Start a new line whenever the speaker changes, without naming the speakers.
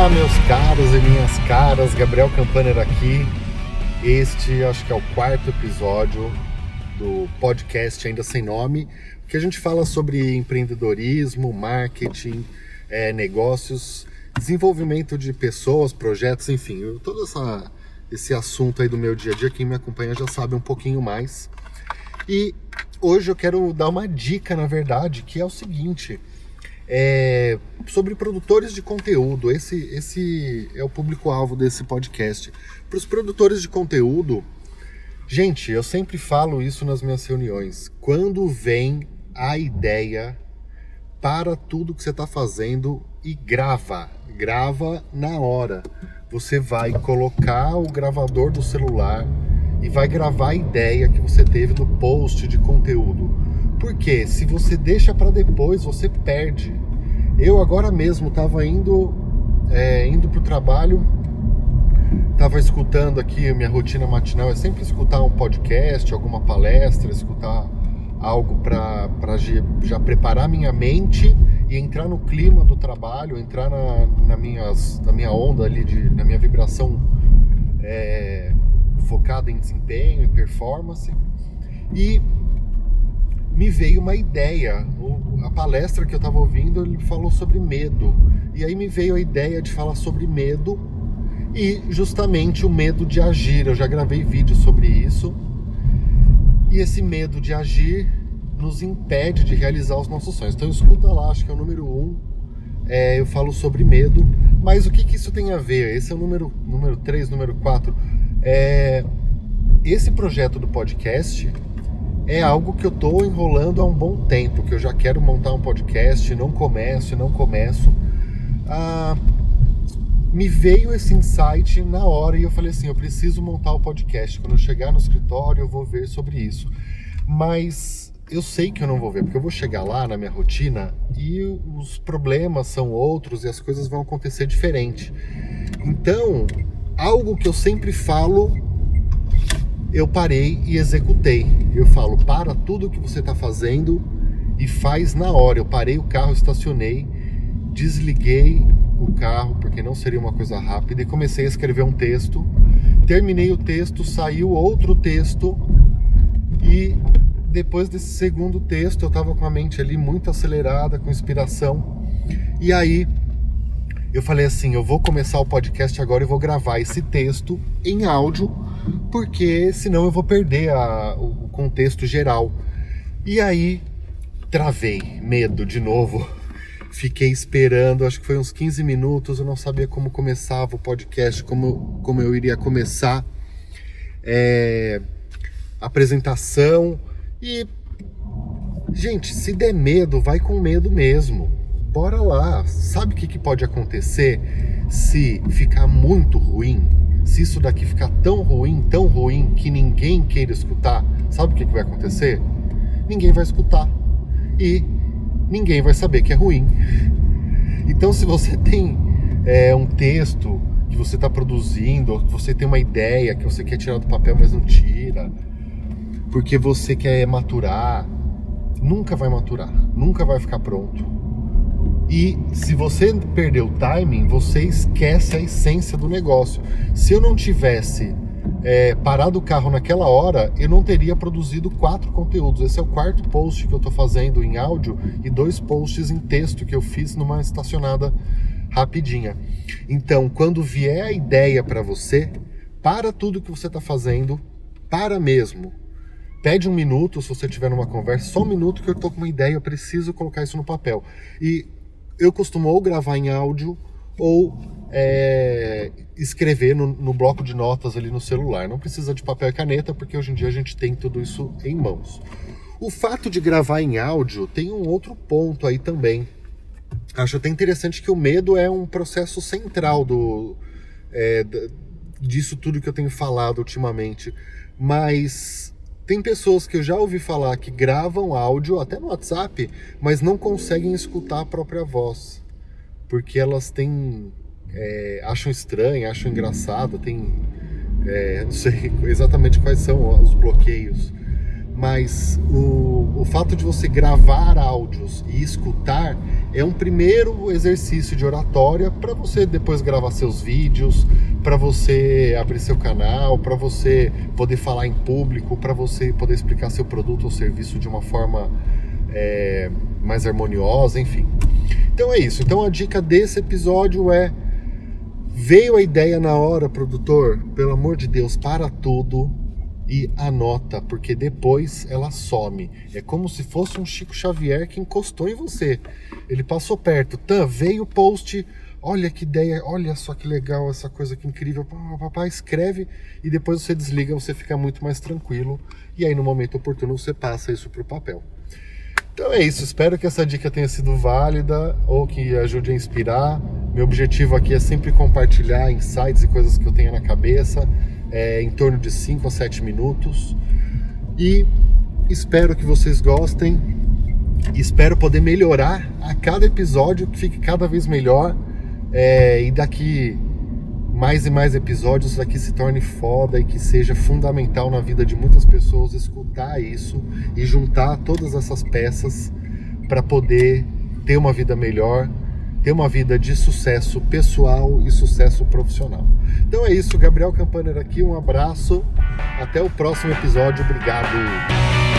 Olá, meus caros e minhas caras, Gabriel Campaner aqui. Este acho que é o quarto episódio do podcast Ainda Sem Nome, que a gente fala sobre empreendedorismo, marketing, é, negócios, desenvolvimento de pessoas, projetos, enfim, todo essa, esse assunto aí do meu dia a dia. Quem me acompanha já sabe um pouquinho mais. E hoje eu quero dar uma dica, na verdade, que é o seguinte é, sobre produtores de conteúdo. Esse, esse é o público-alvo desse podcast. Para os produtores de conteúdo, gente, eu sempre falo isso nas minhas reuniões. Quando vem a ideia, para tudo que você está fazendo e grava. Grava na hora. Você vai colocar o gravador do celular e vai gravar a ideia que você teve do post de conteúdo porque se você deixa para depois, você perde. Eu agora mesmo estava indo é, indo para o trabalho, estava escutando aqui, minha rotina matinal é sempre escutar um podcast, alguma palestra, escutar algo para já preparar minha mente e entrar no clima do trabalho, entrar na, na, minhas, na minha onda ali, de, na minha vibração é, focada em desempenho e performance. E me veio uma ideia. A palestra que eu estava ouvindo, ele falou sobre medo. E aí me veio a ideia de falar sobre medo e justamente o medo de agir. Eu já gravei vídeo sobre isso. E esse medo de agir nos impede de realizar os nossos sonhos. Então escuta lá, acho que é o número um. É, eu falo sobre medo. Mas o que, que isso tem a ver? Esse é o número, número 3, número 4. É, esse projeto do podcast é algo que eu estou enrolando há um bom tempo, que eu já quero montar um podcast, não começo, não começo. Ah, me veio esse insight na hora e eu falei assim, eu preciso montar o podcast. Quando eu chegar no escritório, eu vou ver sobre isso. Mas eu sei que eu não vou ver, porque eu vou chegar lá na minha rotina e os problemas são outros e as coisas vão acontecer diferente. Então, algo que eu sempre falo eu parei e executei. Eu falo, para tudo que você está fazendo e faz na hora. Eu parei o carro, estacionei, desliguei o carro, porque não seria uma coisa rápida, e comecei a escrever um texto. Terminei o texto, saiu outro texto, e depois desse segundo texto eu estava com a mente ali muito acelerada, com inspiração. E aí eu falei assim: eu vou começar o podcast agora e vou gravar esse texto em áudio porque senão eu vou perder a, o contexto geral. E aí travei, medo de novo. Fiquei esperando, acho que foi uns 15 minutos, eu não sabia como começava o podcast, como, como eu iria começar é, a apresentação. E, gente, se der medo, vai com medo mesmo. Bora lá. Sabe o que, que pode acontecer se ficar muito ruim? Se isso daqui ficar tão ruim, tão ruim, que ninguém queira escutar, sabe o que, que vai acontecer? Ninguém vai escutar. E ninguém vai saber que é ruim. Então, se você tem é, um texto que você está produzindo, ou que você tem uma ideia que você quer tirar do papel, mas não tira, porque você quer maturar, nunca vai maturar, nunca vai ficar pronto. E se você perder o timing, você esquece a essência do negócio. Se eu não tivesse é, parado o carro naquela hora, eu não teria produzido quatro conteúdos. Esse é o quarto post que eu estou fazendo em áudio e dois posts em texto que eu fiz numa estacionada rapidinha. Então, quando vier a ideia para você, para tudo que você está fazendo, para mesmo. Pede um minuto se você estiver numa conversa, só um minuto que eu estou com uma ideia, eu preciso colocar isso no papel. E eu costumo ou gravar em áudio ou é, escrever no, no, bloco de notas ali no celular. Não precisa de papel e caneta, porque hoje em dia a gente tem tudo isso em mãos. O fato de gravar em áudio tem um outro ponto aí também. Acho até interessante que o medo é um processo central do, é, disso tudo que eu tenho falado ultimamente. Mas tem pessoas que eu já ouvi falar que gravam áudio até no WhatsApp, mas não conseguem escutar a própria voz, porque elas têm é, acham estranho, acham engraçado, tem é, não sei exatamente quais são os bloqueios, mas o, o fato de você gravar áudios e escutar é um primeiro exercício de oratória para você depois gravar seus vídeos, para você abrir seu canal, para você poder falar em público, para você poder explicar seu produto ou serviço de uma forma é, mais harmoniosa, enfim. Então é isso. Então a dica desse episódio é veio a ideia na hora, produtor, pelo amor de Deus, para tudo e anota, porque depois ela some. É como se fosse um Chico Xavier que encostou em você. Ele passou perto, tá, veio o post, olha que ideia, olha só que legal essa coisa que incrível. Papai escreve e depois você desliga, você fica muito mais tranquilo e aí no momento oportuno você passa isso para o papel. Então é isso, espero que essa dica tenha sido válida ou que ajude a inspirar. Meu objetivo aqui é sempre compartilhar insights e coisas que eu tenho na cabeça é, em torno de 5 a 7 minutos. E espero que vocês gostem. Espero poder melhorar a cada episódio, que fique cada vez melhor. É, e daqui mais e mais episódios daqui se torne foda e que seja fundamental na vida de muitas pessoas escutar isso e juntar todas essas peças para poder ter uma vida melhor, ter uma vida de sucesso pessoal e sucesso profissional. Então é isso, Gabriel Campaner aqui, um abraço, até o próximo episódio, obrigado.